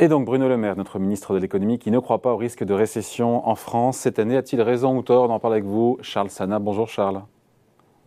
Et donc Bruno Le Maire, notre ministre de l'économie, qui ne croit pas au risque de récession en France cette année, a-t-il raison ou tort d'en parler avec vous Charles Sana, bonjour Charles.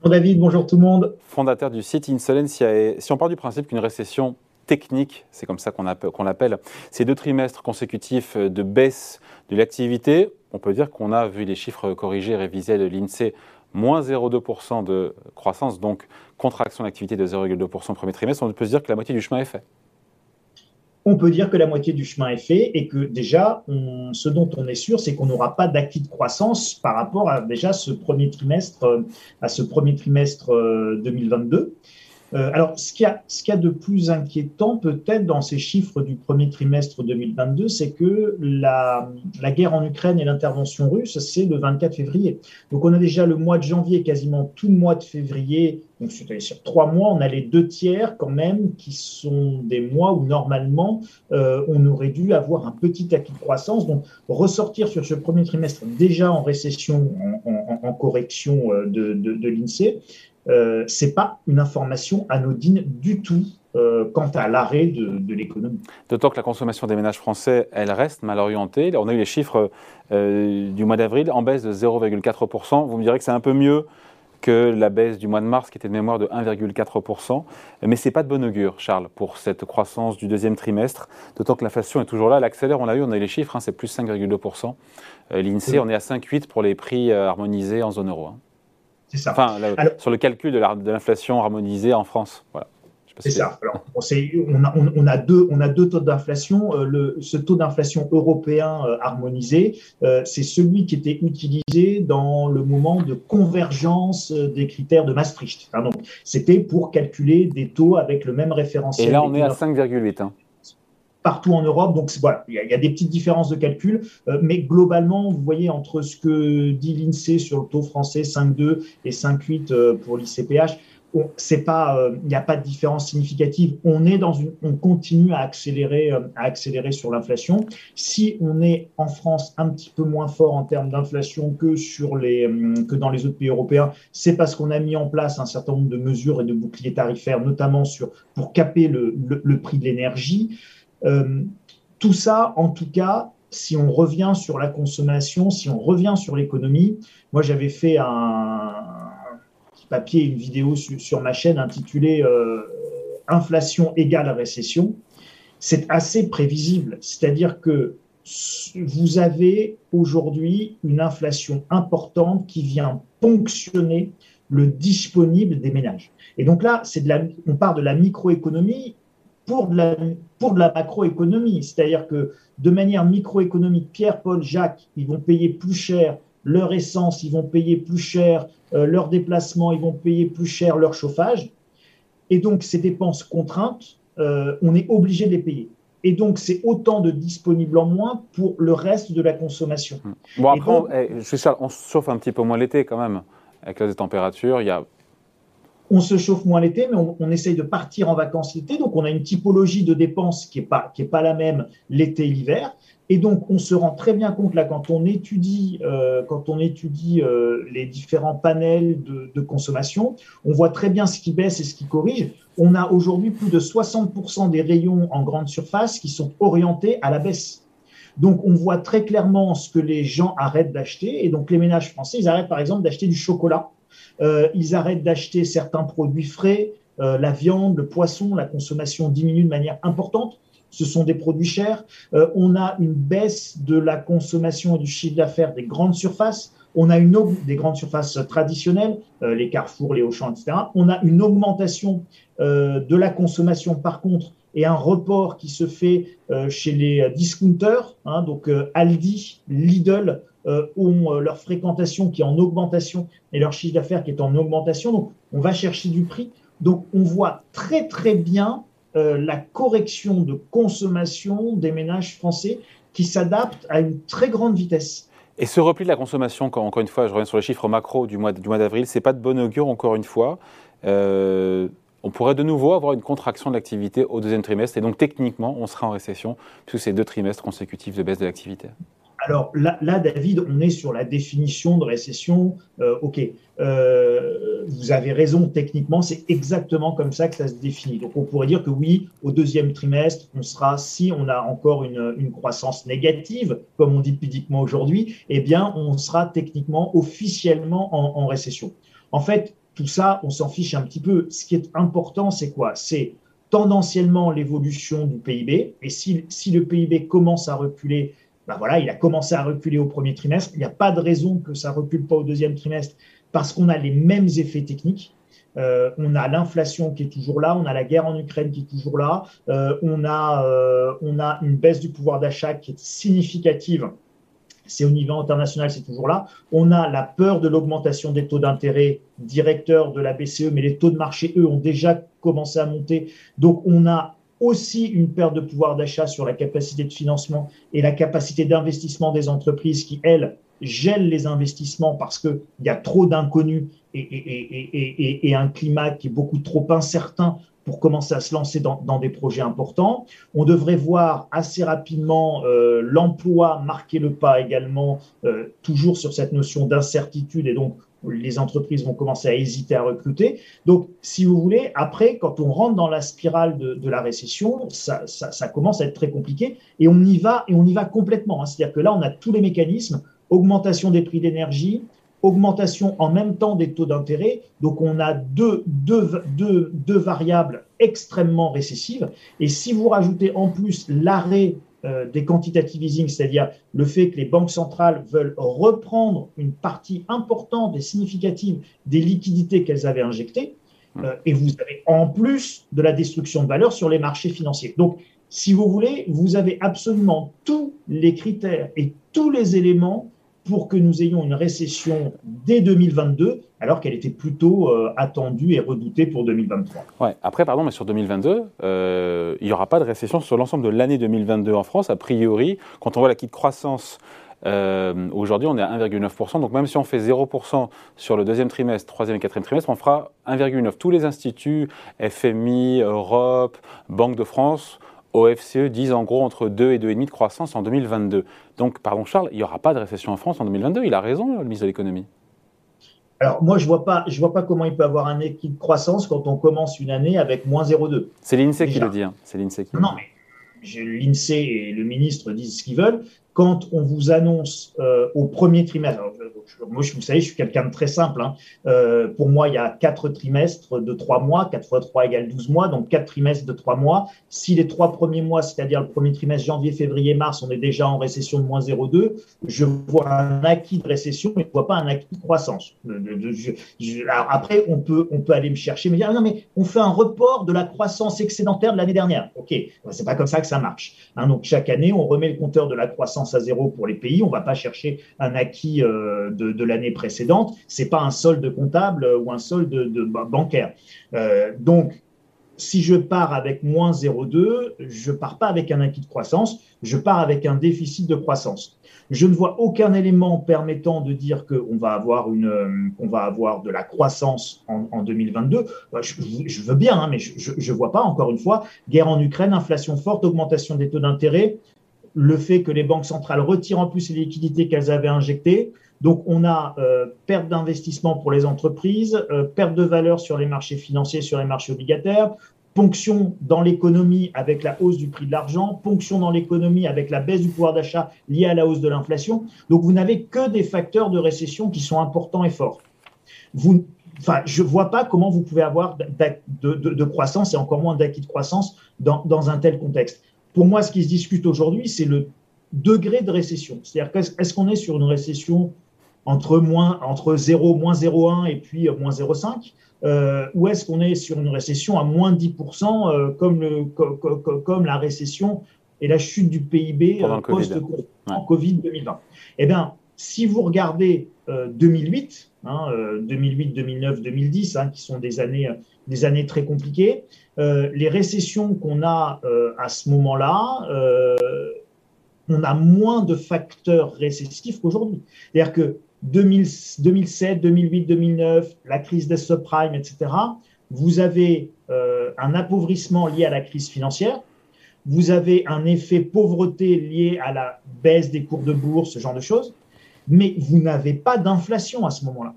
Bonjour David, bonjour tout le monde. Fondateur du site Insolentiae. Si on part du principe qu'une récession technique, c'est comme ça qu'on l'appelle, ces deux trimestres consécutifs de baisse de l'activité, on peut dire qu'on a vu les chiffres corrigés, révisés de l'INSEE, moins 0,2% de croissance, donc contraction d'activité de 0,2% au premier trimestre, on peut se dire que la moitié du chemin est fait on peut dire que la moitié du chemin est fait et que déjà, ce dont on est sûr, c'est qu'on n'aura pas d'acquis de croissance par rapport à déjà ce premier trimestre, euh, à ce premier trimestre 2022. Euh, alors, ce qu'il y, a de plus inquiétant peut-être dans ces chiffres du premier trimestre 2022, c'est que la, guerre en Ukraine et l'intervention russe, c'est le 24 février. Donc, on a déjà le mois de janvier, quasiment tout le mois de février. Donc, sur trois mois, on a les deux tiers quand même qui sont des mois où normalement euh, on aurait dû avoir un petit acquis de croissance. Donc, ressortir sur ce premier trimestre déjà en récession, en, correction euh, de, de, de l'INSEE, euh, c'est pas une information anodine du tout euh, quant à l'arrêt de, l'économie. D'autant que la consommation des ménages français, elle reste mal orientée. On a eu les chiffres euh, du mois d'avril en baisse de 0,4%. Vous me direz que c'est un peu mieux que la baisse du mois de mars, qui était de mémoire de 1,4%. Mais ce n'est pas de bon augure, Charles, pour cette croissance du deuxième trimestre. D'autant que l'inflation est toujours là. Elle accélère, on l'a eu, on a eu les chiffres, hein, c'est plus 5,2%. L'INSEE, on est à 5,8% pour les prix harmonisés en zone euro. Hein. C'est ça. Enfin, sur le calcul de l'inflation harmonisée en France. Voilà. C'est ça. Alors, on, a, on, a, deux, on a deux taux d'inflation. Euh, ce taux d'inflation européen euh, harmonisé, euh, c'est celui qui était utilisé dans le moment de convergence des critères de Maastricht. donc, c'était pour calculer des taux avec le même référentiel. Et là, on est à 5,8 partout en Europe. Donc voilà, il y, a, des petites différences de calcul, euh, mais globalement, vous voyez entre ce que dit l'INSEE sur le taux français 5,2 et 5,8 euh, pour l'ICPH, c'est pas, euh, il n'y a pas de différence significative. On est dans une, on continue à accélérer, à accélérer sur l'inflation. Si on est en France un petit peu moins fort en termes d'inflation que sur les, que dans les autres pays européens, c'est parce qu'on a mis en place un certain nombre de mesures et de boucliers tarifaires, notamment sur pour caper le, le prix de l'énergie. Euh, tout ça, en tout cas, si on revient sur la consommation, si on revient sur l'économie, moi j'avais fait un, petit papier, une vidéo sur, ma chaîne intitulée euh, Inflation égale récession. C'est assez prévisible, c'est-à-dire que vous avez aujourd'hui une inflation importante qui vient ponctionner le disponible des ménages. Et donc là, on part de la microéconomie pour de la, pour de la macroéconomie. C'est-à-dire que de manière microéconomique, Pierre, Paul, Jacques, ils vont payer plus cher leur essence, ils vont payer plus cher euh, leur déplacement, ils vont payer plus cher leur chauffage. Et donc, ces dépenses contraintes, euh, on est obligé de les payer. Et donc, c'est autant de disponibles en moins pour le reste de la consommation. Bon, après, eh, je suis on se chauffe un petit peu moins l'été quand même. Avec les températures, il y a on se chauffe moins l'été, mais on, essaye de partir en vacances l'été. Donc, on a une typologie de dépenses qui n'est pas, qui est pas la même l'été et l'hiver. Et donc, on se rend très bien compte là quand on étudie, euh, quand on étudie euh, les différents panels de, de, consommation, on voit très bien ce qui baisse et ce qui corrige. On a aujourd'hui plus de 60% des rayons en grande surface qui sont orientés à la baisse. Donc, on voit très clairement ce que les gens arrêtent d'acheter. Et donc, les ménages français, ils arrêtent par exemple d'acheter du chocolat ils arrêtent d'acheter certains produits frais, euh, la viande, le poisson, la consommation diminue de manière importante. Ce sont des produits chers. Euh, on a une baisse de la consommation et du chiffre d'affaires des grandes surfaces. On a une des grandes surfaces traditionnelles, les Carrefour, les Auchan, etc. On a une augmentation de la consommation, par contre, et un report qui se fait chez les discounters, hein, donc Aldi, Lidl, euh, ont euh, leur fréquentation qui est en augmentation et leur chiffre d'affaires qui est en augmentation. Donc, on va chercher du prix. Donc, on voit très, très bien euh, la correction de consommation des ménages français qui s'adaptent à une très grande vitesse. Et ce repli de la consommation, encore une fois, je reviens sur les chiffres macro du mois, du mois d'avril, ce n'est pas de bon augure, encore une fois. on pourrait de nouveau avoir une contraction de l'activité au deuxième trimestre. Et donc, techniquement, on sera en récession, puisque c'est deux trimestres consécutifs de baisse de l'activité. Alors là, David, on est sur la définition de récession. Euh, ok, euh, vous avez raison, techniquement, c'est exactement comme ça que ça se définit. Donc on pourrait dire que oui, au deuxième trimestre, on sera, si on a encore une, croissance négative, comme on dit pudiquement aujourd'hui, eh bien, on sera techniquement, officiellement en, récession. En fait, tout ça, on s'en fiche un petit peu. Ce qui est important, c'est quoi? C'est tendanciellement l'évolution du PIB. Et si le PIB commence à reculer, ben voilà, il a commencé à reculer au premier trimestre. Il n'y a pas de raison que ça recule pas au deuxième trimestre parce qu'on a les mêmes effets techniques. Euh, on a l'inflation qui est toujours là, on a la guerre en Ukraine qui est toujours là, euh, on, a, euh, on a une baisse du pouvoir d'achat qui est significative. C'est au niveau international, c'est toujours là. On a la peur de l'augmentation des taux d'intérêt directeurs de la BCE, mais les taux de marché, eux, ont déjà commencé à monter. Donc, on a aussi une perte de pouvoir d'achat sur la capacité de financement et la capacité d'investissement des entreprises qui, elles, gèlent les investissements parce qu'il y a trop d'inconnus et, un climat qui est beaucoup trop incertain pour commencer à se lancer dans, dans des projets importants. On devrait voir assez rapidement euh, l'emploi marquer le pas également, euh, toujours sur cette notion d'incertitude et donc les entreprises vont commencer à hésiter à recruter. Donc, si vous voulez, après, quand on rentre dans la spirale de, la récession, ça, commence à être très compliqué et on y va et on y va complètement. Hein. C'est-à-dire que là, on a tous les mécanismes augmentation des prix d'énergie, augmentation en même temps des taux d'intérêt. Donc, on a deux, deux, deux, deux variables extrêmement récessives. Et si vous rajoutez en plus l'arrêt euh, des quantitative easing, c'est-à-dire le fait que les banques centrales veulent reprendre une partie importante et significative des liquidités qu'elles avaient injectées, mmh. euh, et vous avez en plus de la destruction de valeur sur les marchés financiers. Donc, si vous voulez, vous avez absolument tous les critères et tous les éléments pour que nous ayons une récession dès 2022, alors qu'elle était plutôt euh, attendue et redoutée pour 2023. Ouais. Après, pardon, mais sur 2022, euh, il n'y aura pas de récession sur l'ensemble de l'année 2022 en France, a priori. Quand on voit la de croissance, euh, aujourd'hui, on est à 1,9%. Donc, même si on fait 0% sur le deuxième trimestre, troisième et quatrième trimestre, on fera 1,9%. Tous les instituts, FMI, Europe, Banque de France, OFCE disent en gros entre 2 et 2,5 de croissance en 2022. Donc, pardon Charles, il n'y aura pas de récession en France en 2022. Il a raison, le ministre de l'économie. Alors, moi, je ne vois, pas, je vois pas comment il peut avoir un équilibre de croissance quand on commence une année avec moins 0,2. C'est l'INSEE qui le dit. Hein. C'est l'INSEE qui Non, mais l'INSEE et le ministre disent ce qu'ils veulent. Quand on vous annonce euh, au premier trimestre, moi, vous savez, je suis quelqu'un de très simple. Hein. Euh, pour moi, il y a quatre trimestres de trois mois. 4 fois 3 égale 12 mois, donc quatre trimestres de trois mois. Si les trois premiers mois, c'est-à-dire le premier trimestre, janvier, février, mars, on est déjà en récession de moins 0,2, je vois un acquis de récession, mais je ne vois pas un acquis de croissance. après, on peut, on peut aller me chercher, me dire, non, mais on fait un report de la croissance excédentaire de l'année dernière. OK, c'est pas comme ça que ça marche. Hein. donc, chaque année, on remet le compteur de la croissance à zéro pour les pays. On ne va pas chercher un acquis euh, de l'année précédente. C'est pas un solde comptable ou un solde de, bancaire. Euh, donc, si je pars avec moins 0,2, je pars pas avec un acquis de croissance, je pars avec un déficit de croissance. Je ne vois aucun élément permettant de dire qu'on va avoir va avoir de la croissance en, 2022. Bah, je, veux bien, hein, mais je ne vois pas. Encore une fois, guerre en Ukraine, inflation forte, augmentation des taux d'intérêt, le fait que les banques centrales retirent en plus les liquidités qu'elles avaient injectées, donc, on a euh, perte d'investissement pour les entreprises, euh, perte de valeur sur les marchés financiers, sur les marchés obligataires, ponction dans l'économie avec la hausse du prix de l'argent, ponction dans l'économie avec la baisse du pouvoir d'achat liée à la hausse de l'inflation. Donc, vous n'avez que des facteurs de récession qui sont importants et forts. Enfin, je ne vois pas comment vous pouvez avoir de, croissance et encore moins d'acquis de croissance dans un tel contexte. Pour moi, ce qui se discute aujourd'hui, c'est le degré de récession. C'est-à-dire, est-ce qu'on est sur une récession entre, moins, entre 0, moins 0,1 et puis euh, moins 0,5 euh, Ou est-ce qu'on est sur une récession à moins 10% euh, comme, le, comme la récession et la chute du PIB post-Covid 2020 Eh bien, si vous regardez 2008, 2008, 2009, 2010, qui sont des années, des années très compliquées, les récessions qu'on a à ce moment-là, on a moins de facteurs récessifs qu'aujourd'hui. C'est-à-dire que 2007, 2008, 2009, la crise des subprimes, etc., vous avez euh, un appauvrissement lié à la crise financière. vous avez un effet pauvreté lié à la baisse des cours de bourse, ce genre de choses, mais vous n'avez pas d'inflation à ce moment-là.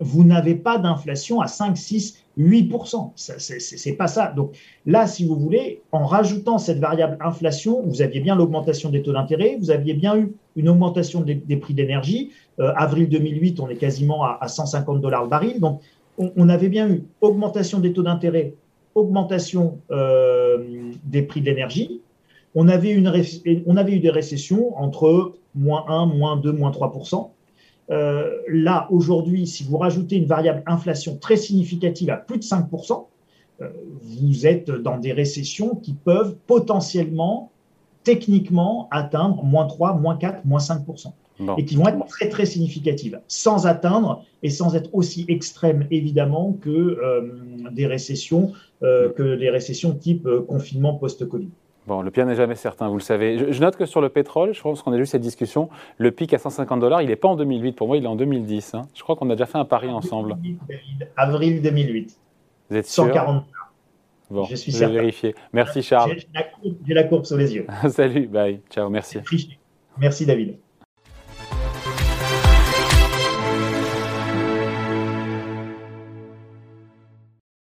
Vous n'avez pas d'inflation à 5, 6, 8%. Ce n'est pas ça. Donc là, si vous voulez, en rajoutant cette variable inflation, vous aviez bien l'augmentation des taux d'intérêt, vous aviez bien eu une augmentation des, prix d'énergie. Euh, avril 2008, on est quasiment à, 150 dollars le baril. Donc on, avait bien eu augmentation des taux d'intérêt, augmentation euh, des prix d'énergie. On, avait une, on avait eu des récessions entre moins 1, moins 2, moins 3% euh, là, aujourd'hui, si vous rajoutez une variable inflation très significative à plus de 5%, euh, vous êtes dans des récessions qui peuvent potentiellement, techniquement, atteindre moins 3, moins 4, moins 5%. Et qui vont être très, très significatives, sans atteindre et sans être aussi extrêmes, évidemment, que euh, des récessions, que les récessions type confinement post-Covid. Bon, le pire n'est jamais certain, vous le savez. Je, note que sur le pétrole, je pense qu'on a eu cette discussion, le pic à 150 dollars, il n'est pas en 2008, pour moi il est en 2010. Hein. Je crois qu'on a déjà fait un pari ensemble. Avril 2008. Vous êtes sûr? 140 Bon, je suis je vais vérifier. Merci Charles. J'ai la, courbe sous les yeux. Salut, bye, ciao, merci. Merci David.